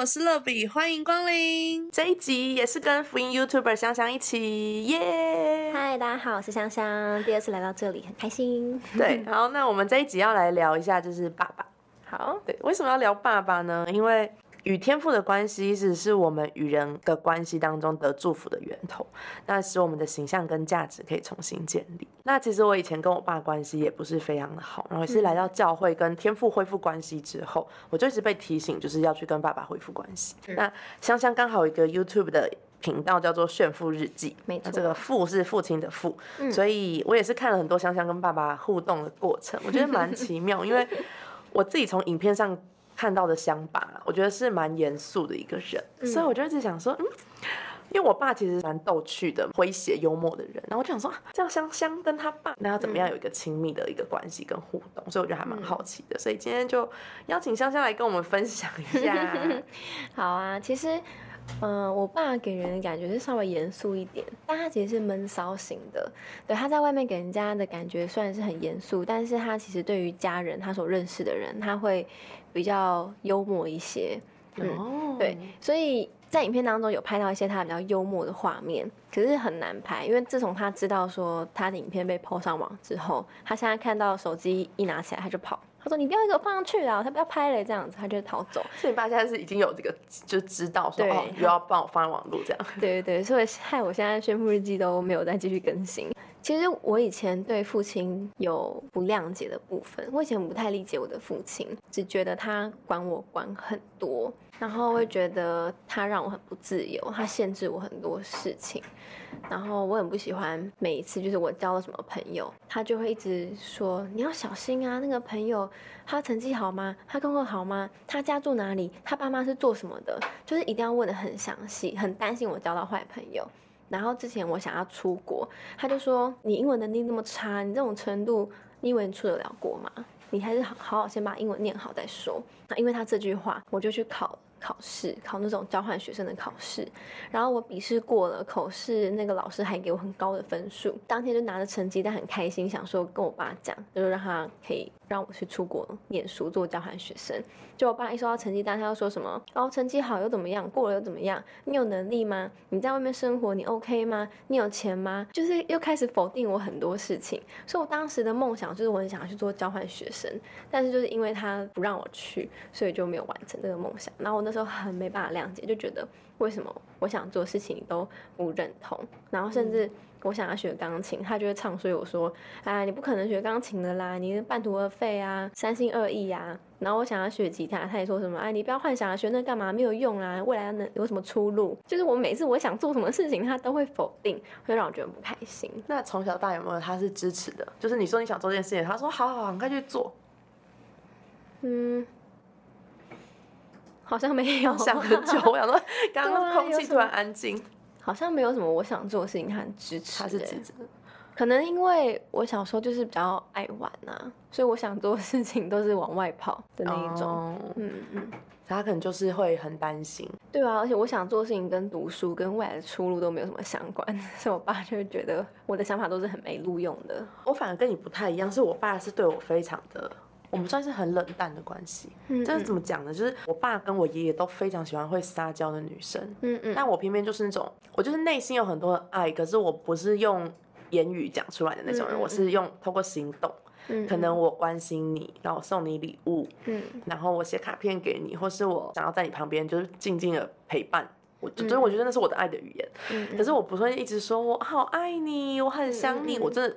我是乐比，欢迎光临。这一集也是跟福音 YouTuber 香香一起，耶！嗨，大家好，我是香香，第二次来到这里，很开心。对，好，那我们这一集要来聊一下，就是爸爸。好，对，为什么要聊爸爸呢？因为与天赋的关系，直是我们与人的关系当中的祝福的源头，那使我们的形象跟价值可以重新建立。那其实我以前跟我爸关系也不是非常的好，然后也是来到教会跟天赋恢复关系之后，我就一直被提醒，就是要去跟爸爸恢复关系。那香香刚好有一个 YouTube 的频道叫做炫富日记，没错那这个父是父亲的父，所以我也是看了很多香香跟爸爸互动的过程，我觉得蛮奇妙，因为我自己从影片上看到的香爸，我觉得是蛮严肃的一个人，所以我就一直想说，嗯。因为我爸其实蛮逗趣的、诙谐幽默的人，然后我就想说，啊这样香香跟他爸，那要怎么样有一个亲密的一个关系跟互动？所以我觉得还蛮好奇的，所以今天就邀请香香来跟我们分享一下。好啊，其实，嗯、我爸给人的感觉是稍微严肃一点，但他其实是闷骚型的。对，他在外面给人家的感觉虽然是很严肃，但是他其实对于家人，他所认识的人，他会比较幽默一些。嗯，哦对，所以在影片当中有拍到一些他比较幽默的画面，可是很难拍，因为自从他知道说他的影片被 PO 上网之后，他现在看到手机一拿起来他就跑，他说你不要给我放上去啊，他不要拍了这样子，他就逃走。所以你爸现在是已经有这个，就知道说对哦，又要帮我放在网络这样。对对对，所以害我现在宣布日记都没有再继续更新。其实我以前对父亲有不谅解的部分，我以前不太理解我的父亲，只觉得他管我管很多，然后会觉得他让我很不自由，他限制我很多事情，然后我很不喜欢每一次就是我交了什么朋友，他就会一直说你要小心啊，那个朋友他成绩好吗？他功课好吗？他家住哪里？他爸妈是做什么的？就是一定要问的很详细，很担心我交到坏朋友。然后之前我想要出国，他就说你英文能力那么差，你这种程度，你以为你出得了国吗？你还是好好好先把英文念好再说。那因为他这句话，我就去考考试，考那种交换学生的考试。然后我笔试过了，口试那个老师还给我很高的分数，当天就拿着成绩单很开心，想说跟我爸讲，就是让他可以让我去出国念书做交换学生。就我爸一收到成绩单，他又说什么？哦，成绩好又怎么样？过了又怎么样？你有能力吗？你在外面生活，你 OK 吗？你有钱吗？就是又开始否定我很多事情。所以我当时的梦想就是我很想要去做交换学生，但是就是因为他不让我去，所以就没有完成这个梦想。然后我那时候很没办法谅解，就觉得为什么我想做事情你都不认同，然后甚至。我想要学钢琴，他就会唱衰我说：“哎，你不可能学钢琴的啦，你半途而废啊，三心二意啊。”然后我想要学吉他，他也说什么：“哎，你不要幻想了，学那干嘛？没有用啊，未来能有什么出路？”就是我每次我想做什么事情，他都会否定，会让我觉得不开心。那从小到大有没有他是支持的？就是你说你想做这件事情，他说好好好，你快去做。嗯，好像没有，想很久，我想说，刚对刚空气突然安静，好像没有什么我想做的事情，他很支持、欸他是支持的。可能因为我小时候就是比较爱玩呐、所以我想做的事情都是往外跑的那一种。哦嗯嗯。他可能就是会很担心。对啊，而且我想做的事情跟读书跟未来的出路都没有什么相关，所以我爸就会觉得我的想法都是很没路用的。我反而跟你不太一样，是我爸是对我非常的，我们算是很冷淡的关系。嗯这是怎么讲呢？就是我爸跟我爷爷都非常喜欢会撒娇的女生，嗯嗯，但我偏偏就是那种，我就是内心有很多的爱，可是我不是用言语讲出来的那种人，嗯嗯我是用透过行动。嗯可能我关心你，然后我送你礼物，嗯然后我写卡片给你，或是我想要在你旁边就是静静的陪伴。我所以我觉得那是我的爱的语言。嗯可是我不会一直说我好爱你，我很想你，我真的。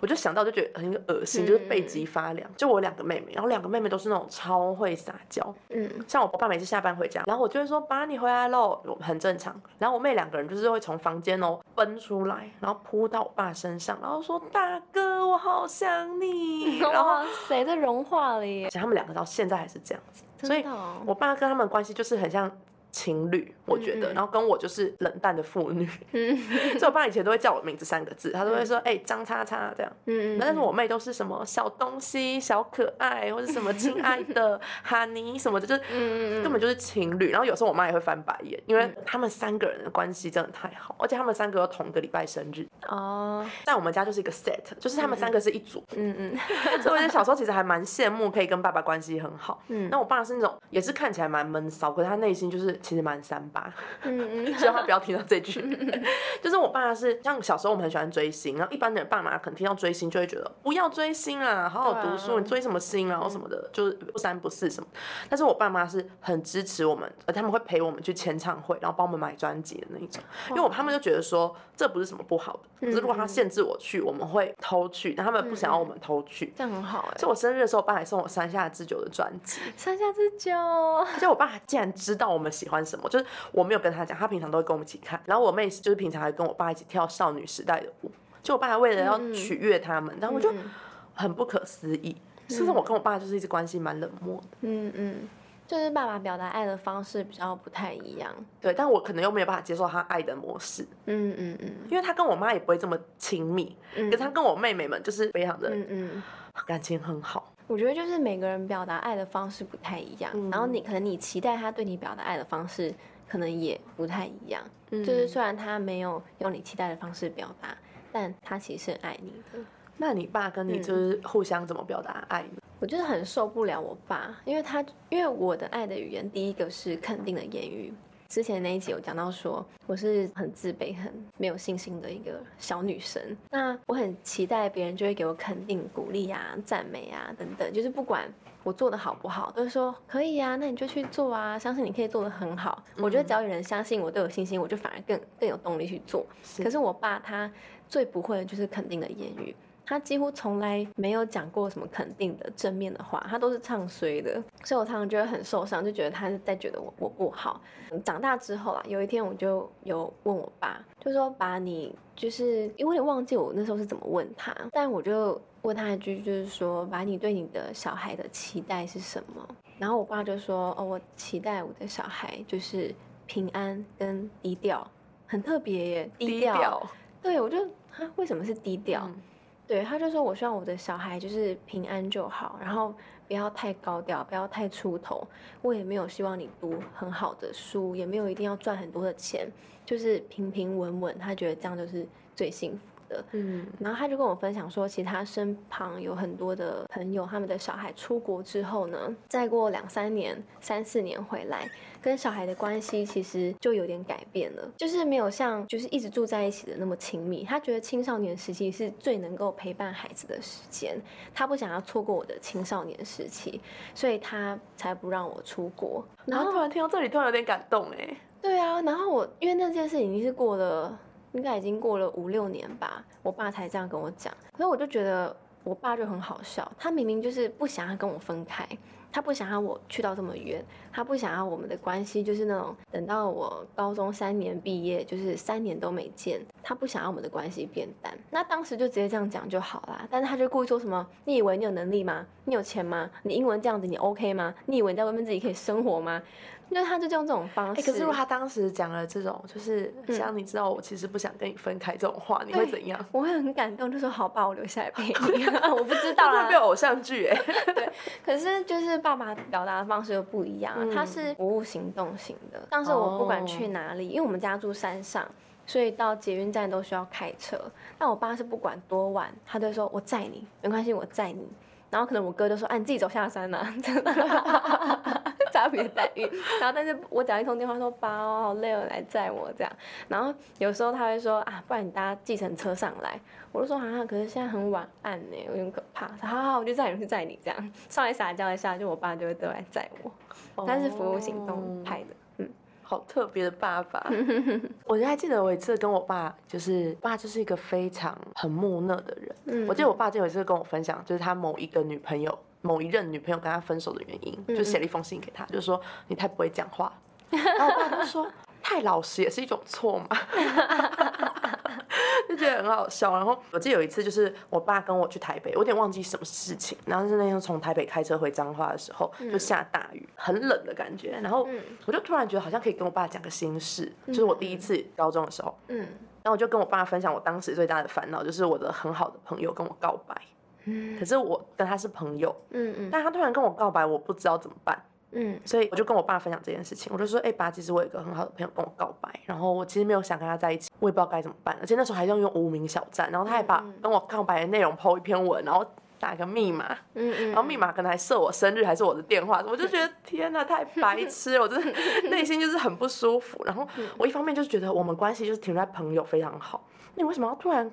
我就想到就觉得很恶心，就是背脊发凉。就我两个妹妹，然后两个妹妹都是那种超会撒娇，嗯像我爸每次下班回家，然后我就会说爸你回来喽，很正常。然后我妹两个人就是会从房间哦奔出来，然后扑到我爸身上，然后说大哥我好想你，然后哇塞，这融化了耶！他们两个到现在还是这样子，所以我爸跟他们关系就是很像情侣，我觉得，然后跟我就是冷淡的妇女，所以我爸以前都会叫我名字三个字，他都会说，哎，张叉叉这样，嗯嗯，但是我妹都是什么小东西、小可爱，或者什么亲爱的 哈尼什么的，就是根本就是情侣。然后有时候我妈也会翻白眼，因为他们三个人的关系真的太好，而且他们三个又同个礼拜生日。哦，在我们家就是一个 set，就是他们三个是一组，嗯嗯，所以我觉得小时候其实还蛮羡慕可以跟爸爸关系很好，嗯，那我爸是那种也是看起来蛮闷骚，可是他内心就是。其实蛮三八，嗯嗯，希望他不要听到这句。就是我爸是像小时候我们很喜欢追星，然后一般的爸妈可能听到追星就会觉得不要追星啊，好好读书，你追什么星啊，什么的，就是不三不四什么。但是我爸妈是很支持我们，而他们会陪我们去签唱会，然后帮我们买专辑的那一种。因为我他们就觉得说这不是什么不好的，可是如果他限制我去，我们会偷去，但他们不想要我们偷去，这样很好哎。就我生日的时候，我爸还送我山下智久的专辑，山下智久，而且我爸竟然知道我们喜欢。什么？就是我没有跟他讲，他平常都会跟我们一起看。然后我妹就是平常还跟我爸一起跳少女时代的舞。就我爸还为了要取悦他们，然后我就很不可思议。是不是我跟我爸就是一直关系蛮冷漠的？嗯嗯，就是爸爸表达爱的方式比较不太一样。对，但我可能又没有办法接受他爱的模式。嗯嗯嗯，因为他跟我妈也不会这么亲密，可是他跟我妹妹们就是非常的嗯嗯感情很好。我觉得就是每个人表达爱的方式不太一样，然后你可能你期待他对你表达爱的方式可能也不太一样。就是虽然他没有用你期待的方式表达，但他其实是爱你的。那你爸跟你就是互相怎么表达爱呢？我就是很受不了我爸，因为他因为我的爱的语言第一个是肯定的言语。之前那一集有讲到说，我是很自卑、很没有信心的一个小女生。那我很期待别人就会给我肯定、鼓励啊、赞美啊等等，就是不管我做的好不好，都是说可以啊，那你就去做啊，相信你可以做的很好。我觉得只要有人相信我，都有信心，我就反而更更有动力去做。可是我爸他最不会的就是肯定的言语。他几乎从来没有讲过什么肯定的正面的话，他都是唱衰的，所以我常常觉得很受伤，就觉得他是在觉得我我不好。长大之后啊，有一天我就有问我爸，就说把，你就是因为忘记我那时候是怎么问他，但我就问他一句，就是说，把你对你的小孩的期待是什么？然后我爸就说，哦，我期待我的小孩就是平安跟低调，很特别耶，低调。对，我就他为什么是低调？对，他就说，我希望我的小孩就是平安就好，然后不要太高调，不要太出头。我也没有希望你读很好的书，也没有一定要赚很多的钱，就是平平稳稳。他觉得这样就是最幸福。的，嗯，然后他就跟我分享说，其实他身旁有很多的朋友，他们的小孩出国之后呢，再过两三年、三四年回来，跟小孩的关系其实就有点改变了，就是没有像就是一直住在一起的那么亲密。他觉得青少年时期是最能够陪伴孩子的时间，他不想要错过我的青少年时期，所以他才不让我出国。然后突然听到这里，突然有点感动哎。对啊，然后我因为那件事已经是过了。应该已经过了五六年吧，我爸才这样跟我讲。所以我就觉得我爸就很好笑，他明明就是不想要跟我分开，他不想要我去到这么远，他不想要我们的关系就是那种等到我高中三年毕业，就是三年都没见，他不想要我们的关系变淡。那当时就直接这样讲就好啦。但是他就故意说什么：“你以为你有能力吗？你有钱吗？你英文这样子你 OK 吗？你以为你在外面自己可以生活吗？”那他就用这种方式。可是如果他当时讲了这种，就是像你知道我其实不想跟你分开这种话，你会怎样？我会很感动，就说好吧，我留下来陪你。我不知道啊，会偶像剧哎。对，可是就是爸爸表达的方式又不一样，他是服务行动型的。当时我不管去哪里，因为我们家住山上，所以到捷运站都需要开车。但我爸是不管多晚，他都说我载你，没关系，我载你。然后可能我哥就说：“啊，你自己走下山呐，真的，差别待遇。”然后，但是我只要一通电话说：“爸，我好累哦，来载我这样。”然后有时候他会说：“啊，不然你搭计程车上来。”我就说：“啊，可是现在很晚暗呢，有点可怕。”好好，我就载你去载你这样，稍微撒娇一下，就我爸就会都来载我。他是服务行动派的。好特别的爸爸，我就还记得我一次跟我爸，就是爸就是一个非常很木讷的人。嗯，我记得我爸就有一次跟我分享，就是他某一个女朋友，某一任女朋友跟他分手的原因，就写了一封信给他，就说你太不会讲话。然后我爸就说太老实也是一种错嘛。就觉得很好笑。然后我记得有一次，就是我爸跟我去台北，我有点忘记什么事情。然后是那天从台北开车回彰化的时候，就下大雨，很冷的感觉。然后我就突然觉得好像可以跟我爸讲个心事，就是我第一次高中的时候。嗯。然后我就跟我爸分享我当时最大的烦恼，就是我的很好的朋友跟我告白。嗯。可是我跟他是朋友。嗯嗯。但他突然跟我告白，我不知道怎么办。嗯，所以我就跟我爸分享这件事情，我就说，哎爸，其实我有一个很好的朋友跟我告白，然后我其实没有想跟他在一起，我也不知道该怎么办，而且那时候还用用无名小站，然后他还把跟我告白的内容抛一篇文，然后打个密码，嗯嗯，然后密码可能还设我生日还是我的电话，我就觉得 天哪，太白痴了，我真的 内心就是很不舒服，然后我一方面就是觉得我们关系就是停在朋友非常好，你为什么要突然？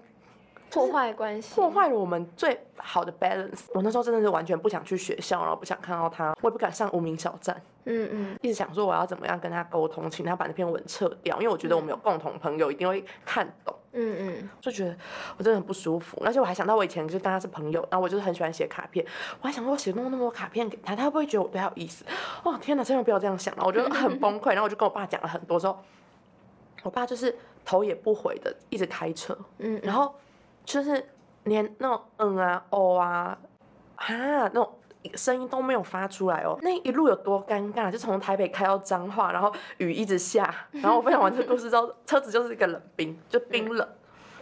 破坏关系，破坏了我们最好的 balance。我那时候真的是完全不想去学校，然后不想看到他，我也不敢上无名小站。嗯嗯，一直想说我要怎么样跟他沟通，请他把那篇文撤掉，因为我觉得我们有共同朋友一定会看懂。嗯嗯，就觉得我真的很不舒服，而且我还想到我以前就是跟他是朋友，然后我就是很喜欢写卡片，我还想说我写那么那么多卡片给他，他会不会觉得我对他有意思？哦天哪，千万不要这样想了，我觉得很崩溃。然后我就跟我爸讲了很多，之后我爸就是头也不回的一直开车，嗯，然后就是。连那种嗯啊哦啊啊那种声音都没有发出来哦，那一路有多尴尬？就从台北开到彰化，然后雨一直下，然后我分享完这个故事之后，车子就是一个冷冰，就冰冷，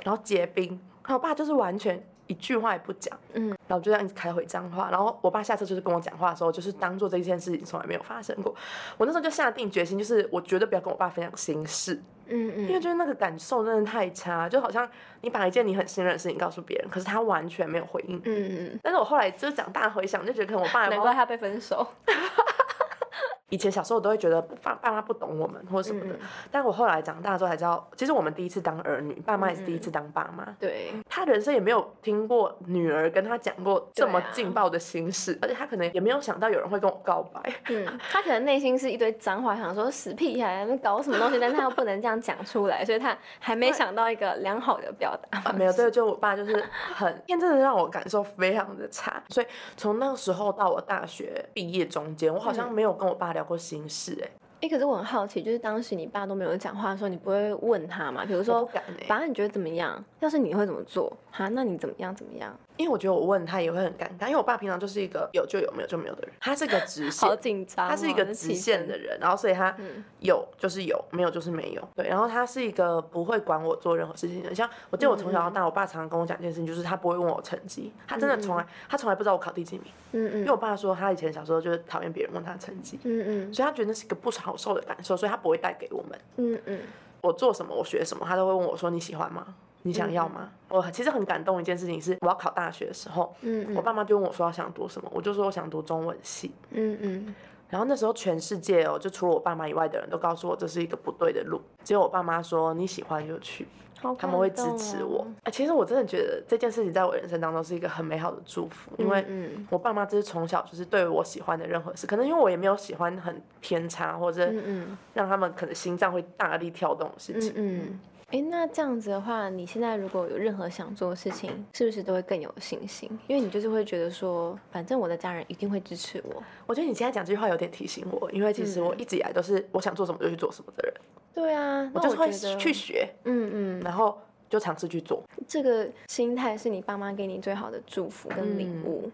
然后结冰。然后我爸就是完全一句话也不讲，嗯，然后就这样一直开回彰化。然后我爸下车就是跟我讲话的时候，就是当做这件事情从来没有发生过。我那时候就下定决心，就是我绝对不要跟我爸分享心事。嗯嗯，因为就是那个感受真的太差，就好像你把一件你很信任的事情告诉别人，可是他完全没有回应。嗯嗯，但是我后来就是长大回想，就觉得可能我爸难怪他被分手。以前小时候我都会觉得爸爸妈不懂我们或者什么的，但我后来长大之后才知道，其实我们第一次当儿女，爸妈也是第一次当爸妈。对，他人生也没有听过女儿跟他讲过这么劲爆的心事，而且他可能也没有想到有人会跟我告白。嗯，他可能内心是一堆脏话，想说死屁孩，搞什么东西，但是他又不能这样讲出来，所以他还没想到一个良好的表达。没有，对，就我爸就是很，天真的让我感受非常的差，所以从那个时候到我大学毕业中间，我好像没有跟我爸聊。过心事哎。哎，可是我很好奇，就是当时你爸都没有讲话的时候，你不会问他吗？比如说，爸，你觉得怎么样？要是你会怎么做？哈，那你怎么样？怎么样？因为我觉得我问他也会很尴尬，因为我爸平常就是一个有就有，没有就没有的人。他是个直线，好紧张。他是一个直线的人，然后所以他有就是有，没有就是没有。对，然后他是一个不会管我做任何事情的。像我记得我从小到大，我爸常常跟我讲一件事情，就是他不会问我成绩，他真的从来他从来不知道我考第几名。嗯嗯。因为我爸说他以前小时候就是讨厌别人问他成绩。嗯嗯。所以他觉得那是一个不好受的感受，所以。他不会带给我们。嗯嗯，我做什么，我学什么，他都会问我说：“你喜欢吗？你想要吗？”我其实很感动一件事情是，我要考大学的时候，嗯我爸妈就问我说：“要想读什么？”我就说：“我想读中文系。”嗯嗯，然后那时候全世界哦，就除了我爸妈以外的人都告诉我这是一个不对的路，结果我爸妈说：“你喜欢就去。”他们会支持我。哎，其实我真的觉得这件事情在我人生当中是一个很美好的祝福，因为我爸妈就是从小就是对我喜欢的任何事，可能因为我也没有喜欢很偏差或者让他们可能心脏会大力跳动的事情。嗯，哎，那这样子的话，你现在如果有任何想做的事情，是不是都会更有信心？因为你就是会觉得说，反正我的家人一定会支持我。我觉得你现在讲这句话有点提醒我，因为其实我一直以来都是我想做什么就去做什么的人。对啊，我就是会去学，嗯嗯，然后就尝试去做。这个心态是你爸妈给你最好的祝福跟礼物。嗯，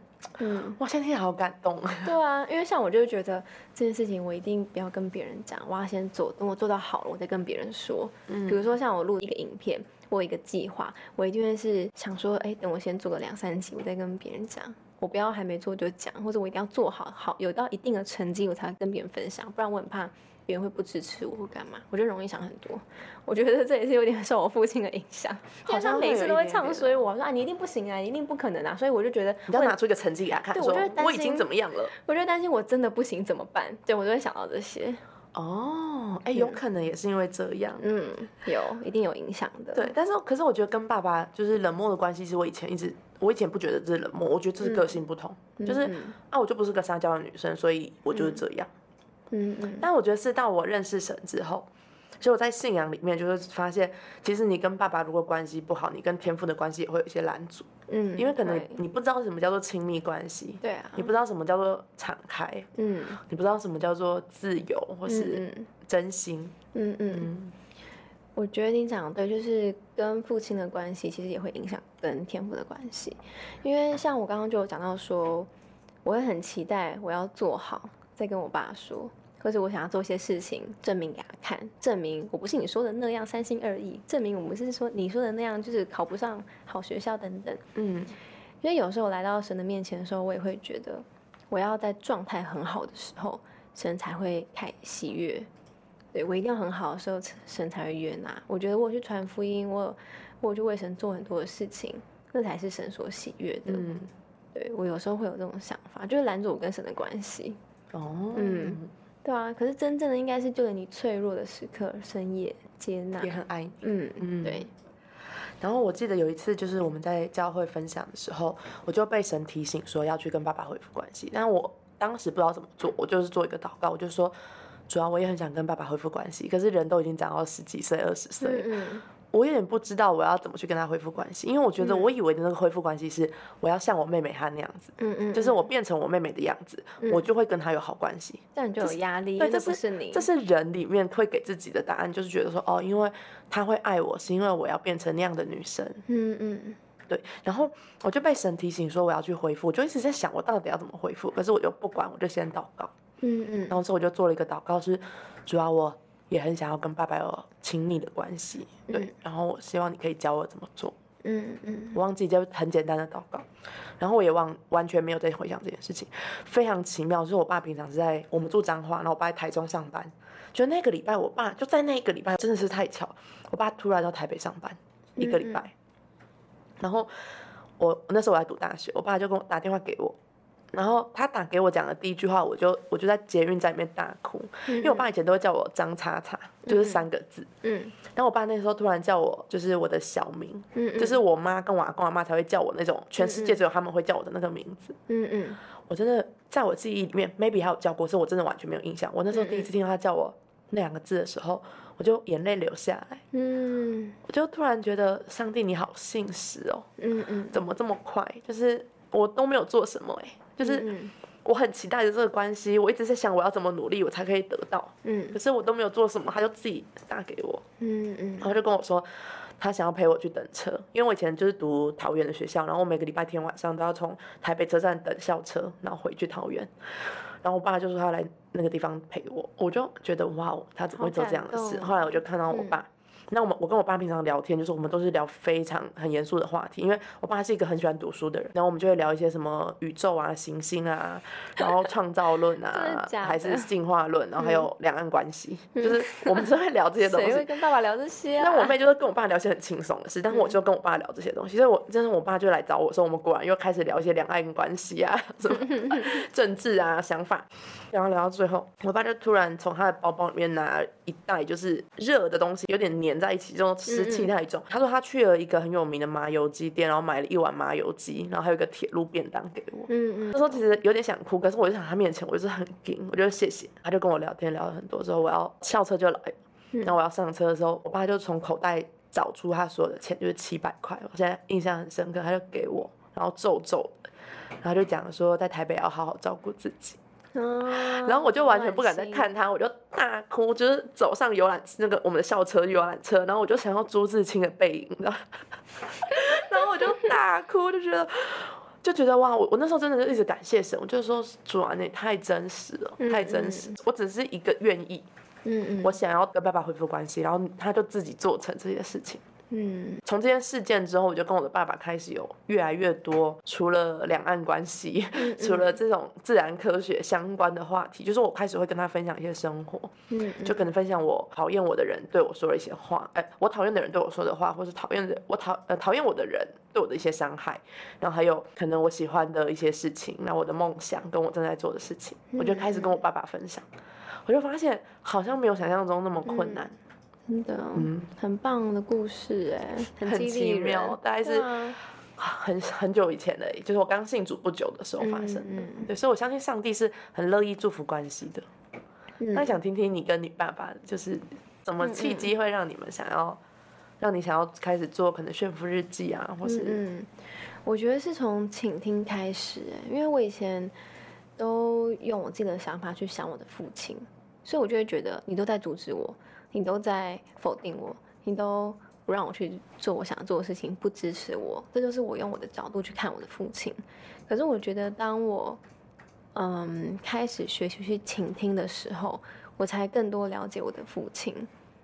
哇，现在好感动。对啊，因为像我就觉得这件事情我一定不要跟别人讲，我要先做，等我做到好了，我再跟别人说。嗯，比如说像我录一个影片，我有一个计划，我一定会是想说，哎，等我先做个两三集，我再跟别人讲。我不要还没做就讲，或者我一定要做好好，有到一定的成绩，我才跟别人分享，不然我很怕。别人会不支持我，或干嘛？我就容易想很多。我觉得这也是有点受我父亲的影响，好像每次都会唱衰我，说啊你一定不行啊，一定不可能啊。所以我就觉得你要拿出一个成绩给他看，对我已经怎么样了。我就担心我真的不行怎么办？对我就会想到这些。哦，哎，有可能也是因为这样。嗯，有一定有影响的。对，但是可是我觉得跟爸爸就是冷漠的关系，是我以前一直我以前不觉得这是冷漠，我觉得这是个性不同，就是啊我就不是个撒娇的女生，所以我就是这样。嗯嗯，但我觉得是到我认识神之后，所以我在信仰里面就会发现，其实你跟爸爸如果关系不好，你跟天父的关系也会有一些拦阻。嗯，因为可能你不知道什么叫做亲密关系，对啊，你不知道什么叫做敞开，嗯，你不知道什么叫做自由或是真心，嗯嗯。我觉得你讲的对，就是跟父亲的关系，其实也会影响跟天赋的关系。因为像我刚刚就有讲到说，我会很期待我要做好，再跟我爸说，或者我想要做一些事情证明给他看，证明我不是你说的那样三心二意，证明我不是说你说的那样就是考不上好学校等等。嗯，因为有时候我来到神的面前的时候，我也会觉得，我要在状态很好的时候，神才会开喜悦。对我一定要很好的时候，神才会悦纳。我觉得我去传福音，我我就为神做很多的事情，那才是神所喜悦的。嗯，对我有时候会有这种想法，就是拦住我跟神的关系。哦，嗯，对啊。可是真正的应该是就在你脆弱的时刻，深夜接纳，也很爱你。嗯嗯，对。然后我记得有一次，就是我们在教会分享的时候，我就被神提醒说要去跟爸爸恢复关系，但我当时不知道怎么做，我就是做一个祷告，我就说。主要我也很想跟爸爸恢复关系，可是人都已经长到十几岁、二十岁，我有点不知道我要怎么去跟他恢复关系，因为我觉得我以为的那个恢复关系是我要像我妹妹她那样子，嗯嗯，就是我变成我妹妹的样子，我就会跟她有好关系，这样就有压力，对，这不是你，这是人里面会给自己的答案，就是觉得说哦，因为他会爱我，是因为我要变成那样的女生，嗯嗯，对，然后我就被神提醒说我要去恢复，我就一直在想我到底要怎么恢复，可是我就不管，我就先祷告。嗯嗯，然后之后我就做了一个祷告，是主要我也很想要跟爸爸有亲密的关系，对，然后我希望你可以教我怎么做。嗯嗯，我忘记就很简单的祷告，然后我也忘完全没有在回想这件事情，非常奇妙，就是我爸平常是在我们住彰化，然后我爸在台中上班，就那个礼拜我爸就在那个礼拜真的是太巧，我爸突然到台北上班一个礼拜，然后我那时候我在读大学，我爸就跟我打电话给我。然后他打给我讲的第一句话，我就我就在捷运站里面大哭，因为我爸以前都会叫我张叉叉，就是三个字。嗯。然后我爸那时候突然叫我，就是我的小名，嗯就是我妈跟我阿公阿妈才会叫我那种，全世界只有他们会叫我的那个名字。嗯嗯。我真的在我记忆里面，maybe 还有叫过，是我真的完全没有印象。我那时候第一次听到他叫我那两个字的时候，我就眼泪流下来。嗯。我就突然觉得上帝你好信实哦。嗯嗯。怎么这么快？就是我都没有做什么哎。就是我很期待的这个关系，我一直在想我要怎么努力我才可以得到。嗯，可是我都没有做什么，他就自己打给我。嗯嗯，然后就跟我说他想要陪我去等车，因为我以前就是读桃园的学校，然后我每个礼拜天晚上都要从台北车站等校车，然后回去桃园。然后我爸就说他来那个地方陪我，我就觉得哇，他怎么会做这样的事？后来我就看到我爸。那我们我跟我爸平常聊天，就是我们都是聊非常很严肃的话题，因为我爸是一个很喜欢读书的人，然后我们就会聊一些什么宇宙啊、行星啊，然后创造论啊，还是进化论，然后还有两岸关系，就是我们是会聊这些东西。谁会跟爸爸聊这些？那我妹就是跟我爸聊些很轻松的事，但是我就跟我爸聊这些东西，所以我真的我爸就来找我说，我们果然又开始聊一些两岸关系啊，什么政治啊想法，然后聊到最后，我爸就突然从他的包包里面拿一袋就是热的东西，有点黏。在一起，这种湿气太重。他说他去了一个很有名的麻油鸡店，然后买了一碗麻油鸡，然后还有一个铁路便当给我。嗯嗯。那时候其实有点想哭，可是我就想他面前，我就是很硬，我就谢谢。他就跟我聊天聊了很多，之后我要校车就来，然后我要上车的时候，我爸就从口袋找出他所有的钱，就是七百块，我现在印象很深刻，他就给我，然后皱皱的，然后就讲说在台北要好好照顾自己。然后我就完全不敢再看他，我就大哭，就是走上游览那个我们的校车游览车，然后我就想要朱自清的背影，你知道？然后我就大哭，就觉得就觉得哇，我我那时候真的是一直感谢神，我就说主啊，你太真实了，太真实，我只是一个愿意，嗯嗯，我想要跟爸爸恢复关系，然后他就自己做成这些事情。嗯，从这件事件之后，我就跟我的爸爸开始有越来越多除了两岸关系，除了这种自然科学相关的话题，就是我开始会跟他分享一些生活，嗯，就可能分享我讨厌我的人对我说了一些话，哎，我讨厌的人对我说的话，或是讨厌的我讨呃讨厌我的人对我的一些伤害，然后还有可能我喜欢的一些事情，那我的梦想跟我正在做的事情，我就开始跟我爸爸分享，我就发现好像没有想象中那么困难。真的，嗯，很棒的故事哎，很奇妙，大概是很很久以前的，就是我刚信主不久的时候发生的。对，所以我相信上帝是很乐意祝福关系的。那想听听你跟你爸爸，就是怎么契机会让你们想要，让你想要开始做可能炫富日记啊，或是？嗯，我觉得是从倾听开始哎，因为我以前都用我自己的想法去想我的父亲，所以我就会觉得你都在阻止我。你都在否定我，你都不让我去做我想做的事情，不支持我，这就是我用我的角度去看我的父亲。可是我觉得，当我嗯开始学习去倾听的时候，我才更多了解我的父亲。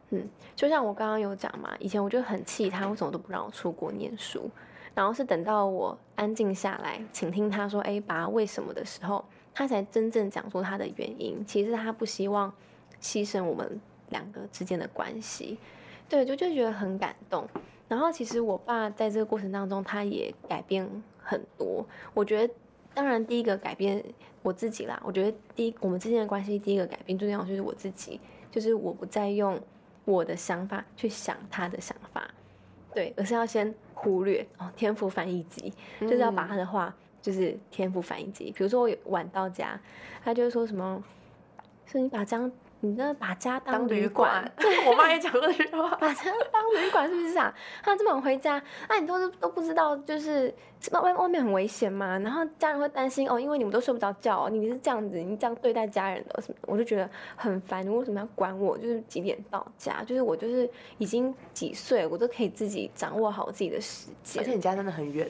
嗯，就像我刚刚有讲嘛，以前我就很气他，为什么都不让我出国念书？然后是等到我安静下来，倾听他说：“哎，爸，为什么？”的时候，他才真正讲出他的原因。其实他不希望牺牲我们两个之间的关系。对，就就觉得很感动。然后其实我爸在这个过程当中，他也改变很多。我觉得，当然第一个改变我自己啦。我觉得第一，我们之间的关系第一个改变最重要就是我自己，就是我不再用。我的想法去想他的想法，对，而是要先忽略哦，天赋翻译机就是要把他的话就是天赋翻译机。比如说我晚到家，他就会说什么，说你把张。你真的把家当旅馆？我妈也讲过这句话，把家当旅馆是不是啊？他这么晚回家，那你都是都不知道，就是外外面很危险嘛？然后家人会担心哦，因为你们都睡不着觉，你是这样子，你这样对待家人的什么？我就觉得很烦，你为什么要管我？就是几点到家？就是我就是已经几岁，我都可以自己掌握好自己的时间。而且你家真的很远，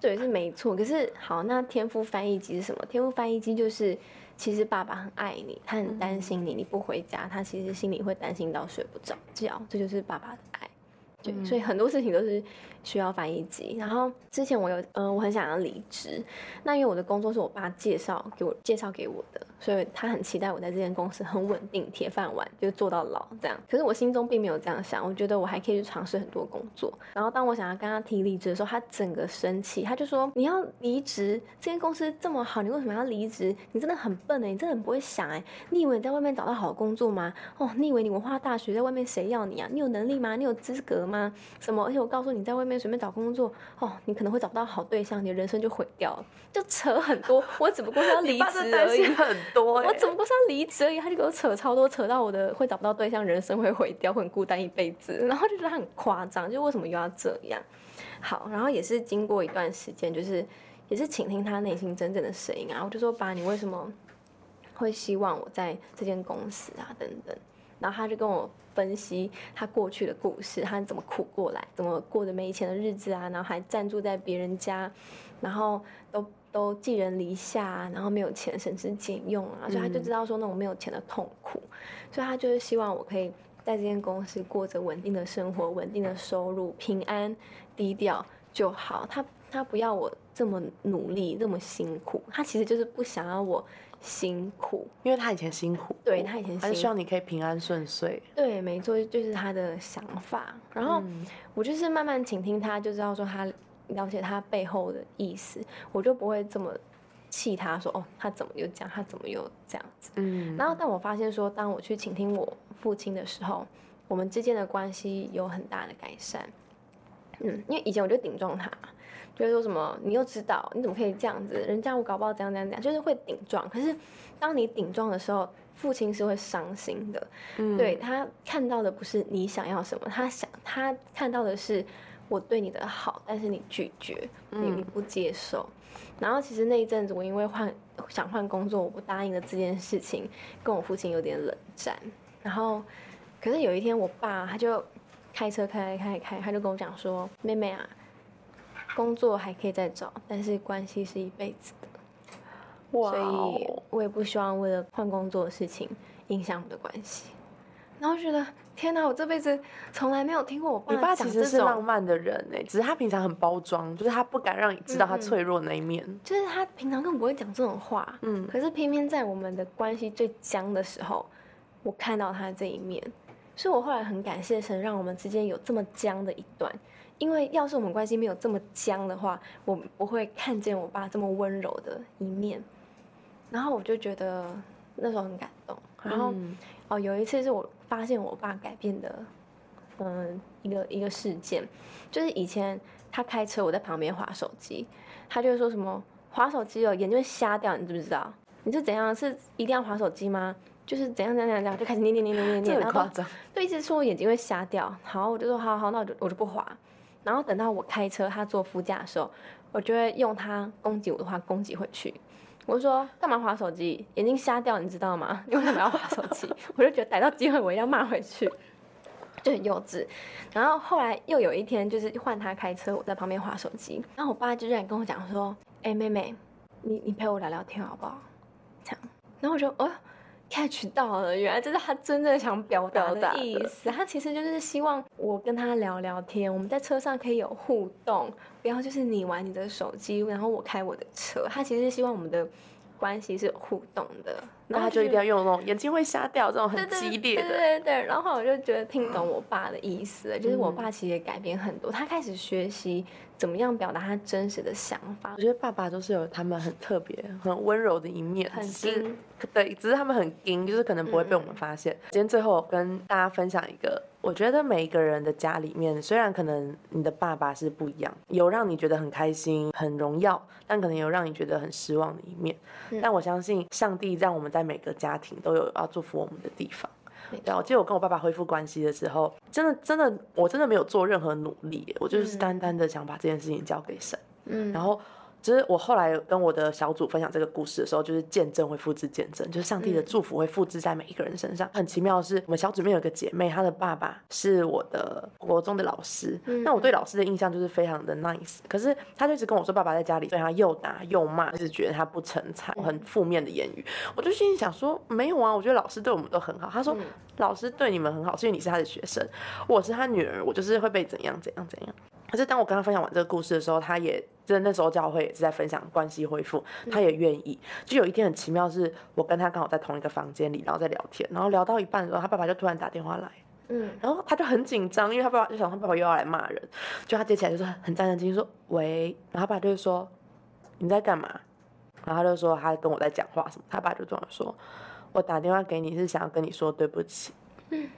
对，是没错。可是好，那天赋翻译机是什么？天赋翻译机就是。其实爸爸很爱你，他很担心你，你不回家，他其实心里会担心到睡不着觉，这就是爸爸的爱。对，所以很多事情都是。需要翻译机，然后之前我有，嗯，我很想要离职，那因为我的工作是我爸介绍给我介绍给我的，所以他很期待我在这间公司很稳定，铁饭碗，就做到老这样。可是我心中并没有这样想，我觉得我还可以去尝试很多工作。然后当我想要跟他提离职的时候，他整个生气，他就说：“你要离职？这间公司这么好，你为什么要离职？你真的很笨哎，你真的很不会想哎，你以为你在外面找到好工作吗？哦，你以为你文化大学在外面谁要你啊？你有能力吗？你有资格吗？什么？而且我告诉你，在外面。随便找工作哦，你可能会找不到好对象，你的人生就毁掉了，就扯很多。我只不过是要 离职而已，很多。我只不过是要离职而已，他就给我扯超多，扯到我的会找不到对象，人生会毁掉，会很孤单一辈子。然后就觉得他很夸张，就为什么又要这样？好，然后也是经过一段时间，就是也是倾听他内心真正的声音啊。我就说爸，你为什么会希望我在这间公司啊？等等。然后他就跟我。分析他过去的故事，他怎么苦过来，怎么过着没钱的日子啊，然后还暂住在别人家，然后都都寄人篱下，然后没有钱，省吃俭用啊，所以他就知道说那种没有钱的痛苦，所以他就是希望我可以在这间公司过着稳定的生活，稳定的收入，平安低调就好。他他不要我这么努力，这么辛苦，他其实就是不想要我。辛苦，因为他以前辛苦，对他以前，他希望你可以平安顺遂。对，没错，就是他的想法。然后我就是慢慢倾听他，就知道说他了解他背后的意思，我就不会这么气他，说哦，他怎么又这样，他怎么又这样子。嗯。然后，但我发现说，当我去倾听我父亲的时候，我们之间的关系有很大的改善。嗯，因为以前我就顶撞他。就是说什么，你又知道，你怎么可以这样子？人家我搞不好怎样怎样怎样，就是会顶撞。可是当你顶撞的时候，父亲是会伤心的。嗯，对他看到的不是你想要什么，他想他看到的是我对你的好，但是你拒绝，你你不接受。然后其实那一阵子，我因为换想换工作，我不答应了这件事情，跟我父亲有点冷战。然后可是有一天，我爸他就开车开开开，他就跟我讲说：“妹妹啊。”工作还可以再找，但是关系是一辈子的，所以我也不希望为了换工作的事情影响我们的关系。然后觉得天哪，我这辈子从来没有听过我爸。你爸其实是浪漫的人哎，只是他平常很包装，就是他不敢让你知道他脆弱那一面。就是他平常根本不会讲这种话，嗯，可是偏偏在我们的关系最僵的时候，我看到他这一面，所以我后来很感谢神，让我们之间有这么僵的一段。因为要是我们关系没有这么僵的话，我不会看见我爸这么温柔的一面。然后我就觉得那时候很感动。然后哦，有一次是我发现我爸改变的，嗯，一个一个事件，就是以前他开车，我在旁边划手机，他就会说什么划手机哦，眼睛会瞎掉，你知不知道？你是怎样？是一定要划手机吗？就是怎样怎样怎样，就开始念念念念念念，然后对，一直说我眼睛会瞎掉。好，我就说好好，那我就我就不划。然后等到我开车，他坐副驾的时候，我就会用他攻击我的话攻击回去。我就说干嘛划手机？眼睛瞎掉，你知道吗？你 为什么要划手机？我就觉得逮到机会我一定要骂回去。就很幼稚。然后后来又有一天，就是换他开车，我在旁边划手机，然后我爸就这样跟我讲说：“哎，妹妹，你你陪我聊聊天好不好？”这样，然后我就哦。Catch 到了，原来这是他真正想表达的意思。他其实就是希望我跟他聊聊天，我们在车上可以有互动，不要就是你玩你的手机，然后我开我的车。他其实是希望我们的关系是有互动的。那他就一定要用那种眼睛会瞎掉这种很激烈的。对对对。然后我就觉得听懂我爸的意思了，就是我爸其实也改变很多，他开始学习。怎么样表达他真实的想法？我觉得爸爸都是有他们很特别、很温柔的一面，很硬。对，只是他们很硬，就是可能不会被我们发现。今天最后跟大家分享一个，我觉得每一个人的家里面，虽然可能你的爸爸是不一样，有让你觉得很开心、很荣耀，但可能有让你觉得很失望的一面。但我相信上帝让我们在每个家庭都有要祝福我们的地方。对，我记得我跟我爸爸恢复关系的时候，真的真的，我真的没有做任何努力，我就是单单的想把这件事情交给神。嗯，然后。其实我后来跟我的小组分享这个故事的时候，就是见证会复制见证，就是上帝的祝福会复制在每一个人身上。很奇妙的是，我们小组里面有个姐妹，她的爸爸是我的国中的老师。那我对老师的印象就是非常的 nice，可是她就一直跟我说，爸爸在家里对她又打又骂，一直觉得她不成才，很负面的言语。我就心里想说，没有啊，我觉得老师对我们都很好。他说，老师对你们很好，是因为你是他的学生，我是他女儿，我就是会被怎样怎样怎样。可是当我跟他分享完这个故事的时候，他也在那时候教会也是在分享关系恢复，他也愿意。就有一天很奇妙，是我跟他刚好在同一个房间里，然后在聊天，然后聊到一半的时候，他爸爸就突然打电话来，嗯，然后他就很紧张，因为他爸爸就想他爸爸又要来骂人，就他接起来就是很战战兢兢说喂，然后他爸就说你在干嘛？然后他就说他跟我在讲话什么，他爸就这样说，我打电话给你是想要跟你说对不起。嗯。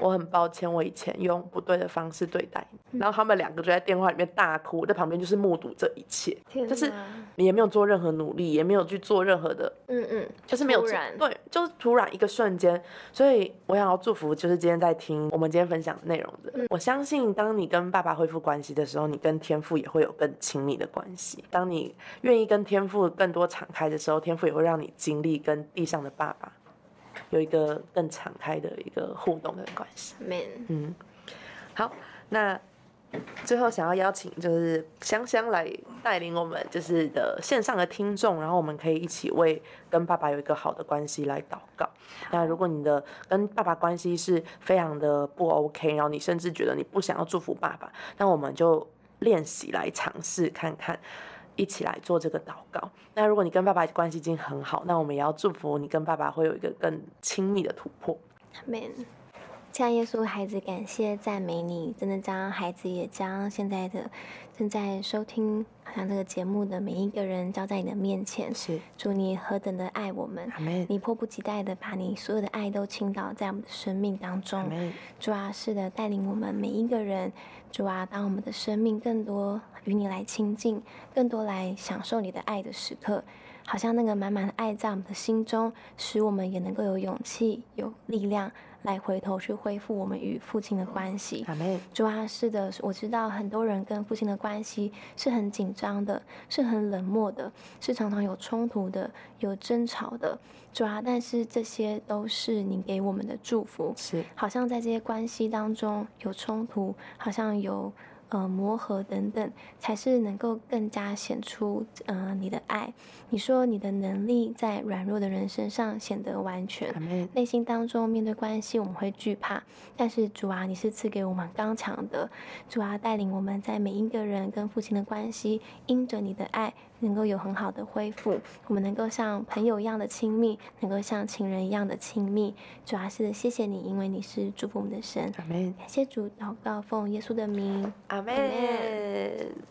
我很抱歉，我以前用不对的方式对待你。然后他们两个就在电话里面大哭，我在旁边就是目睹这一切，就是你也没有做任何努力，也没有去做任何的，嗯嗯，就是没有对，就是突然一个瞬间。所以我想要祝福，就是今天在听我们今天分享的内容的。我相信，当你跟爸爸恢复关系的时候，你跟天赋也会有更亲密的关系。当你愿意跟天赋更多敞开的时候，天赋也会让你经历跟地上的爸爸。有一个更敞开的一个互动的关系。嗯，好，那最后想要邀请就是香香来带领我们，就是的线上的听众，然后我们可以一起为跟爸爸有一个好的关系来祷告。那如果你的跟爸爸关系是非常的不 OK，然后你甚至觉得你不想要祝福爸爸，那我们就练习来尝试看看。一起来做这个祷告。那如果你跟爸爸关系已经很好，那我们也要祝福你跟爸爸会有一个更亲密的突破。Amen。亲爱耶稣，孩子感谢赞美你，真的将孩子也将现在的正在收听好像这个节目的每一个人交在你的面前。是，祝你何等的爱我们。你迫不及待的把你所有的爱都倾倒在我们的生命当中。主啊，是的，带领我们每一个人。主啊，当我们的生命更多与你来亲近，更多来享受你的爱的时刻，好像那个满满的爱在我们的心中，使我们也能够有勇气、有力量。来回头去恢复我们与父亲的关系。主啊，是的，我知道很多人跟父亲的关系是很紧张的，是很冷漠的，是常常有冲突的，有争吵的。主啊，但是这些都是你给我们的祝福。是，好像在这些关系当中有冲突，好像有。呃，磨合等等，才是能够更加显出呃你的爱。你说你的能力在软弱的人身上显得完全，内心当中面对关系我们会惧怕，但是主啊，你是赐给我们刚强的，主啊带领我们在每一个人跟父亲的关系，因着你的爱。能够有很好的恢复，我们能够像朋友一样的亲密，能够像情人一样的亲密。主要是谢谢你，因为你是祝福我们的神。阿门。感谢主，祷告奉耶稣的名。阿门。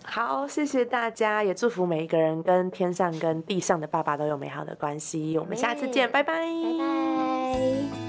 好，谢谢大家，也祝福每一个人跟天上跟地上的爸爸都有美好的关系。我们下次见，拜拜。拜拜。